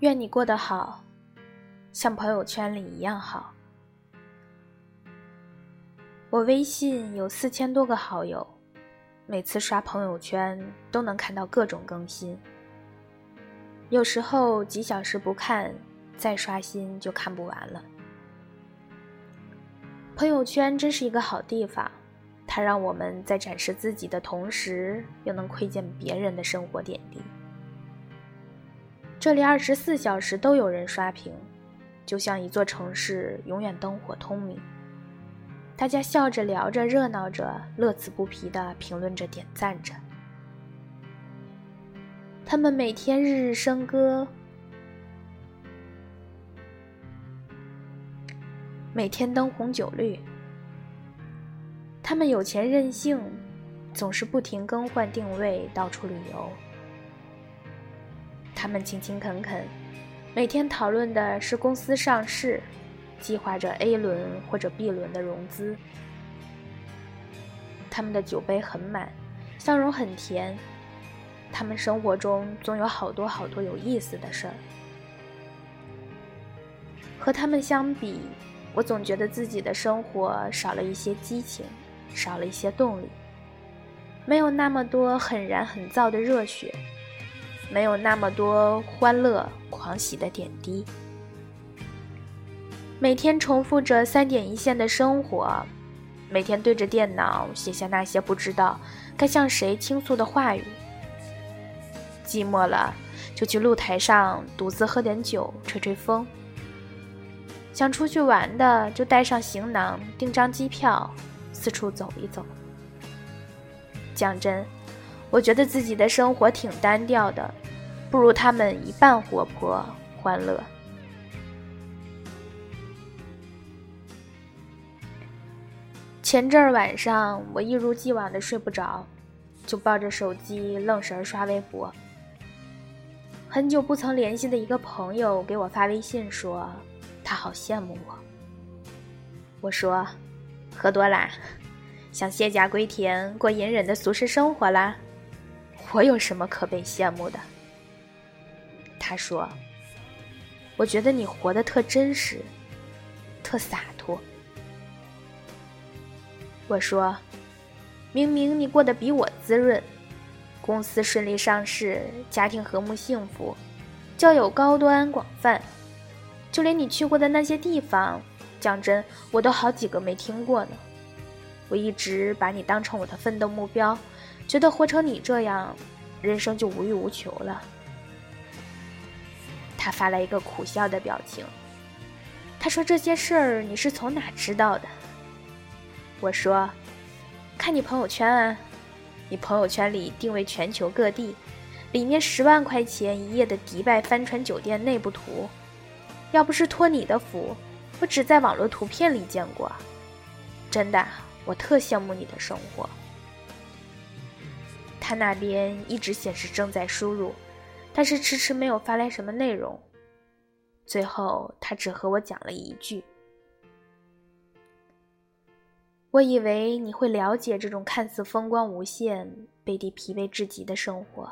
愿你过得好，像朋友圈里一样好。我微信有四千多个好友，每次刷朋友圈都能看到各种更新。有时候几小时不看，再刷新就看不完了。朋友圈真是一个好地方，它让我们在展示自己的同时，又能窥见别人的生活点滴。这里二十四小时都有人刷屏，就像一座城市永远灯火通明。大家笑着聊着，热闹着，乐此不疲地评论着、点赞着。他们每天日日笙歌，每天灯红酒绿。他们有钱任性，总是不停更换定位，到处旅游。他们勤勤恳恳，每天讨论的是公司上市，计划着 A 轮或者 B 轮的融资。他们的酒杯很满，笑容很甜。他们生活中总有好多好多有意思的事儿。和他们相比，我总觉得自己的生活少了一些激情，少了一些动力，没有那么多很燃很燥的热血。没有那么多欢乐狂喜的点滴，每天重复着三点一线的生活，每天对着电脑写下那些不知道该向谁倾诉的话语。寂寞了，就去露台上独自喝点酒，吹吹风。想出去玩的，就带上行囊，订张机票，四处走一走。讲真。我觉得自己的生活挺单调的，不如他们一半活泼欢乐。前阵儿晚上，我一如既往的睡不着，就抱着手机愣神刷微博。很久不曾联系的一个朋友给我发微信说，他好羡慕我。我说，喝多啦，想卸甲归田，过隐忍的俗世生活啦。我有什么可被羡慕的？他说：“我觉得你活得特真实，特洒脱。”我说：“明明你过得比我滋润，公司顺利上市，家庭和睦幸福，交友高端广泛，就连你去过的那些地方，讲真，我都好几个没听过呢。我一直把你当成我的奋斗目标。”觉得活成你这样，人生就无欲无求了。他发来一个苦笑的表情。他说：“这些事儿你是从哪知道的？”我说：“看你朋友圈啊，你朋友圈里定位全球各地，里面十万块钱一夜的迪拜帆船酒店内部图，要不是托你的福，我只在网络图片里见过。真的，我特羡慕你的生活。”他那边一直显示正在输入，但是迟迟没有发来什么内容。最后，他只和我讲了一句：“我以为你会了解这种看似风光无限、背地疲惫至极的生活，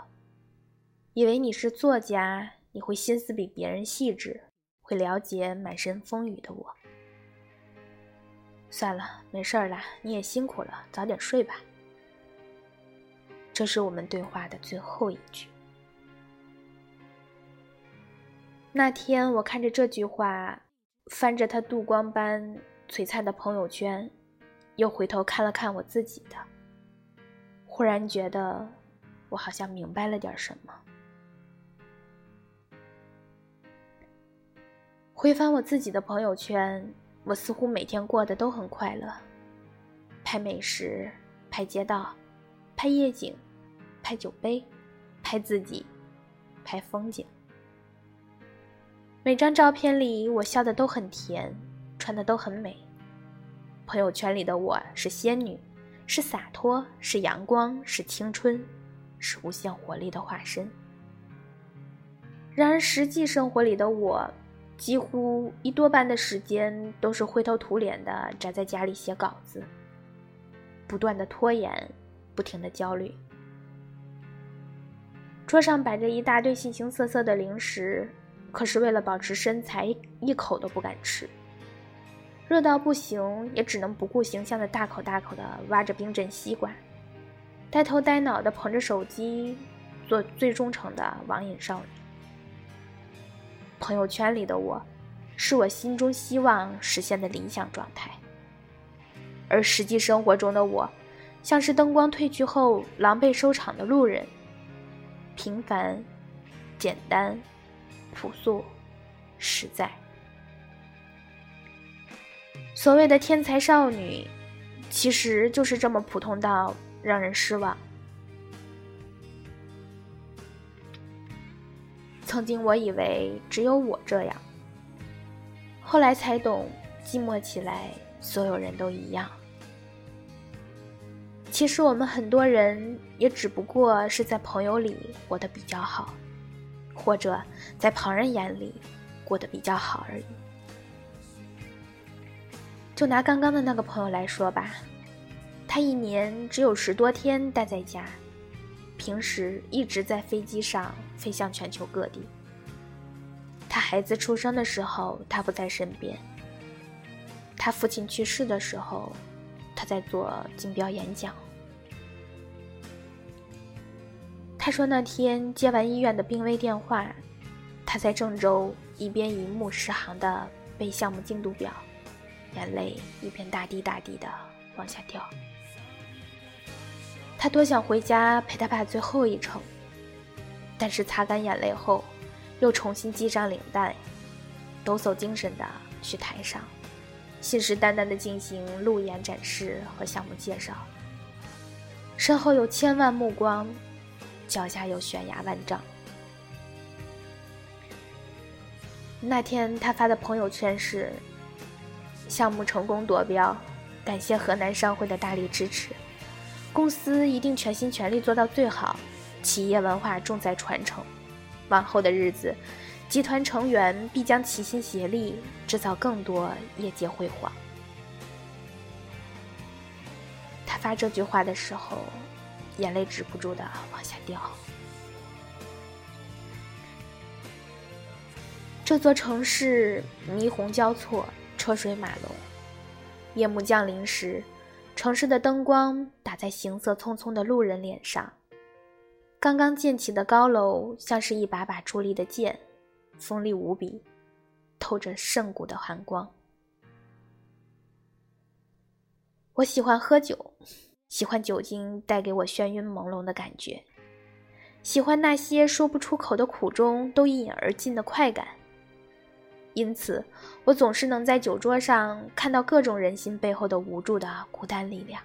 以为你是作家，你会心思比别人细致，会了解满身风雨的我。算了，没事儿了，你也辛苦了，早点睡吧。”这是我们对话的最后一句。那天我看着这句话，翻着他镀光般璀璨的朋友圈，又回头看了看我自己的，忽然觉得我好像明白了点什么。回翻我自己的朋友圈，我似乎每天过得都很快乐，拍美食，拍街道，拍夜景。拍酒杯，拍自己，拍风景。每张照片里，我笑的都很甜，穿的都很美。朋友圈里的我是仙女，是洒脱，是阳光，是青春，是无限活力的化身。然而，实际生活里的我，几乎一多半的时间都是灰头土脸的宅在家里写稿子，不断的拖延，不停的焦虑。桌上摆着一大堆形形色色的零食，可是为了保持身材，一口都不敢吃。热到不行，也只能不顾形象的大口大口的挖着冰镇西瓜，呆头呆脑的捧着手机，做最忠诚的网瘾少女。朋友圈里的我，是我心中希望实现的理想状态，而实际生活中的我，像是灯光褪去后狼狈收场的路人，平凡、简单、朴素、实在。所谓的天才少女，其实就是这么普通到让人失望。曾经我以为只有我这样，后来才懂，寂寞起来，所有人都一样。其实我们很多人也只不过是在朋友里过得比较好，或者在旁人眼里过得比较好而已。就拿刚刚的那个朋友来说吧，他一年只有十多天待在家，平时一直在飞机上飞向全球各地。他孩子出生的时候，他不在身边；他父亲去世的时候，他在做竞标演讲。他说那天接完医院的病危电话，他在郑州一边一目十行的背项目进度表。眼泪一边大滴大滴的往下掉，他多想回家陪他爸最后一程，但是擦干眼泪后，又重新系上领带，抖擞精神的去台上，信誓旦旦的进行路演展示和项目介绍。身后有千万目光，脚下有悬崖万丈。那天他发的朋友圈是。项目成功夺标，感谢河南商会的大力支持，公司一定全心全力做到最好，企业文化重在传承，往后的日子，集团成员必将齐心协力，制造更多业界辉煌。他发这句话的时候，眼泪止不住的往下掉。这座城市霓虹交错。车水马龙，夜幕降临时，城市的灯光打在行色匆匆的路人脸上。刚刚建起的高楼像是一把把矗立的剑，锋利无比，透着圣骨的寒光。我喜欢喝酒，喜欢酒精带给我眩晕朦胧的感觉，喜欢那些说不出口的苦衷都一饮而尽的快感。因此，我总是能在酒桌上看到各种人心背后的无助的孤单力量。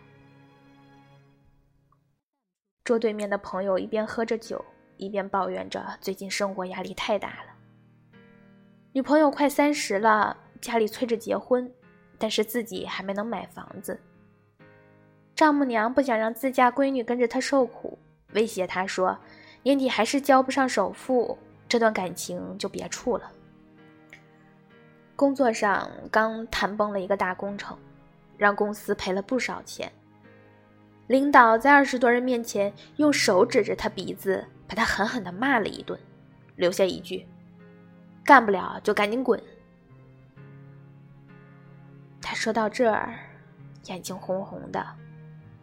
桌对面的朋友一边喝着酒，一边抱怨着最近生活压力太大了。女朋友快三十了，家里催着结婚，但是自己还没能买房子。丈母娘不想让自家闺女跟着他受苦，威胁他说：“年底还是交不上首付，这段感情就别处了。”工作上刚谈崩了一个大工程，让公司赔了不少钱。领导在二十多人面前用手指着他鼻子，把他狠狠地骂了一顿，留下一句：“干不了就赶紧滚。”他说到这儿，眼睛红红的，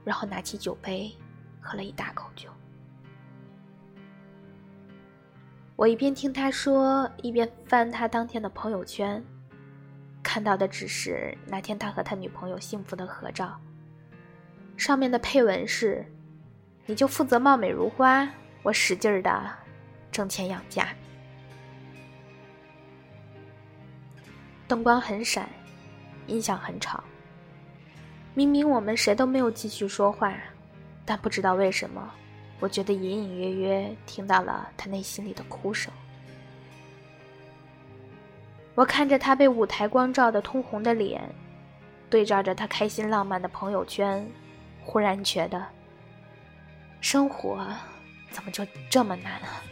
然后拿起酒杯，喝了一大口酒。我一边听他说，一边翻他当天的朋友圈。看到的只是那天他和他女朋友幸福的合照，上面的配文是：“你就负责貌美如花，我使劲儿的挣钱养家。”灯光很闪，音响很吵。明明我们谁都没有继续说话，但不知道为什么，我觉得隐隐约约听到了他内心里的哭声。我看着他被舞台光照的通红的脸，对照着他开心浪漫的朋友圈，忽然觉得，生活怎么就这么难啊？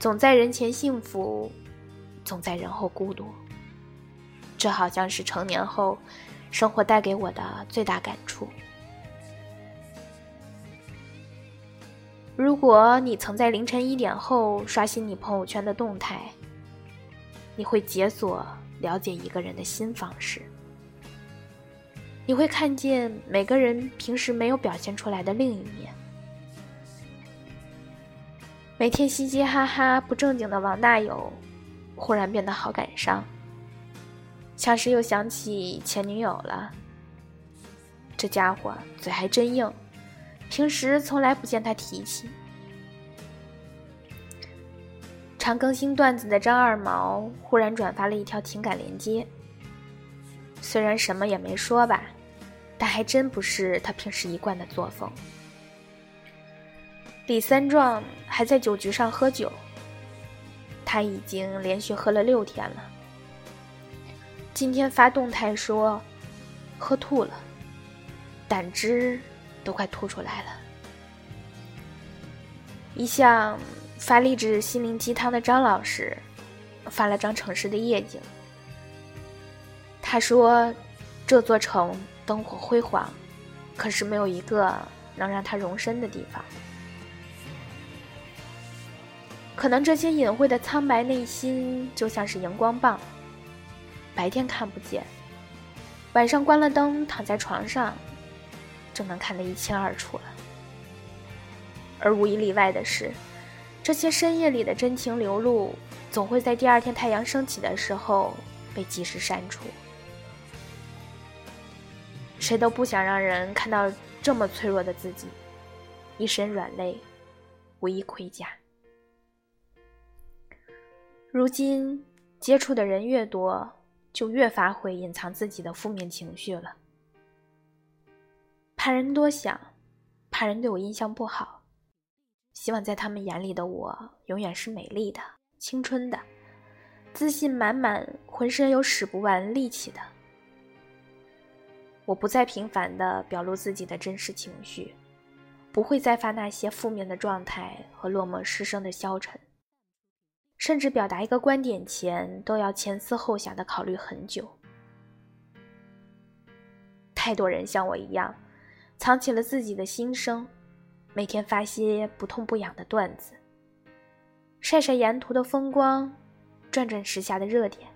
总在人前幸福，总在人后孤独。这好像是成年后，生活带给我的最大感触。如果你曾在凌晨一点后刷新你朋友圈的动态，你会解锁了解一个人的新方式。你会看见每个人平时没有表现出来的另一面。每天嘻嘻哈哈不正经的王大有，忽然变得好感伤，像是又想起前女友了。这家伙嘴还真硬，平时从来不见他提起。常更新段子的张二毛忽然转发了一条情感链接，虽然什么也没说吧，但还真不是他平时一贯的作风。李三壮还在酒局上喝酒，他已经连续喝了六天了。今天发动态说喝吐了。胆汁都快吐出来了。一向发励志心灵鸡汤的张老师发了张城市的夜景。他说：“这座城灯火辉煌，可是没有一个能让他容身的地方。可能这些隐晦的苍白内心就像是荧光棒，白天看不见，晚上关了灯躺在床上。”就能看得一清二楚了。而无一例外的是，这些深夜里的真情流露，总会在第二天太阳升起的时候被及时删除。谁都不想让人看到这么脆弱的自己，一身软肋，无一盔甲。如今接触的人越多，就越发会隐藏自己的负面情绪了。怕人多想，怕人对我印象不好，希望在他们眼里的我永远是美丽的、青春的、自信满满、浑身有使不完力气的。我不再频繁地表露自己的真实情绪，不会再发那些负面的状态和落寞失声的消沉，甚至表达一个观点前都要前思后想的考虑很久。太多人像我一样。藏起了自己的心声，每天发些不痛不痒的段子，晒晒沿途的风光，转转时下的热点，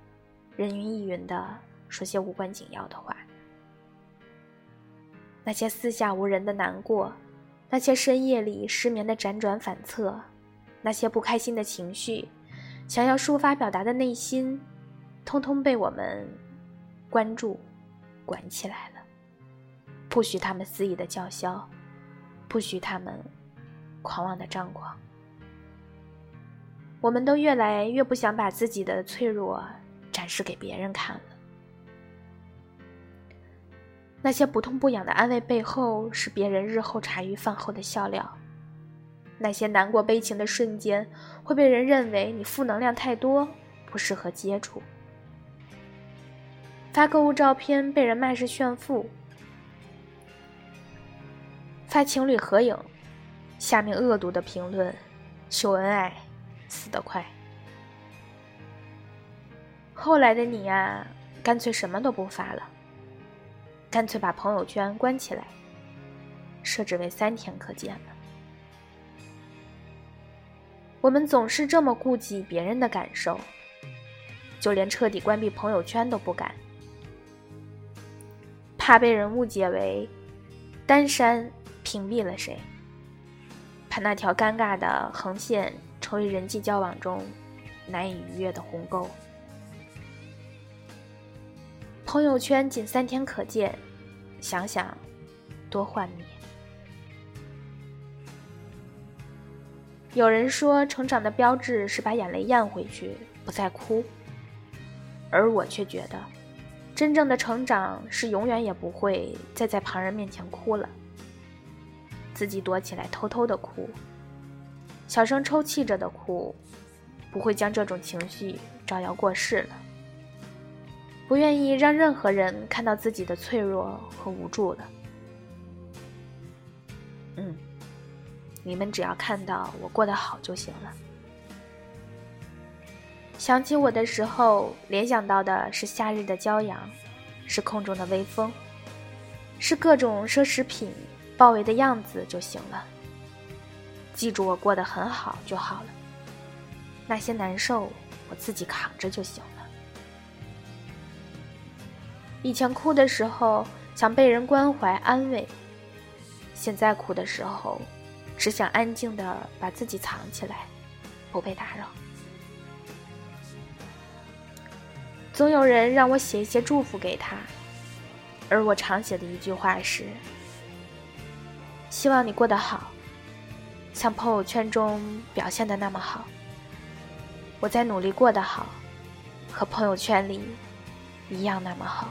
人云亦云的说些无关紧要的话。那些四下无人的难过，那些深夜里失眠的辗转反侧，那些不开心的情绪，想要抒发表达的内心，通通被我们关注、管起来了。不许他们肆意的叫嚣，不许他们狂妄的张狂。我们都越来越不想把自己的脆弱展示给别人看了。那些不痛不痒的安慰背后，是别人日后茶余饭后的笑料。那些难过悲情的瞬间，会被人认为你负能量太多，不适合接触。发购物照片被人骂是炫富。发情侣合影，下面恶毒的评论：“秀恩爱，死得快。”后来的你呀，干脆什么都不发了，干脆把朋友圈关起来，设置为三天可见了。我们总是这么顾及别人的感受，就连彻底关闭朋友圈都不敢，怕被人误解为单删。屏蔽了谁？怕那条尴尬的横线成为人际交往中难以逾越的鸿沟。朋友圈仅三天可见，想想多幻灭。有人说，成长的标志是把眼泪咽回去，不再哭。而我却觉得，真正的成长是永远也不会再在旁人面前哭了。自己躲起来偷偷的哭，小声抽泣着的哭，不会将这种情绪招摇过市了。不愿意让任何人看到自己的脆弱和无助了。嗯，你们只要看到我过得好就行了。想起我的时候，联想到的是夏日的骄阳，是空中的微风，是各种奢侈品。包围的样子就行了。记住我过得很好就好了。那些难受，我自己扛着就行了。以前哭的时候想被人关怀安慰，现在哭的时候只想安静的把自己藏起来，不被打扰。总有人让我写一些祝福给他，而我常写的一句话是：希望你过得好，像朋友圈中表现的那么好。我在努力过得好，和朋友圈里一样那么好。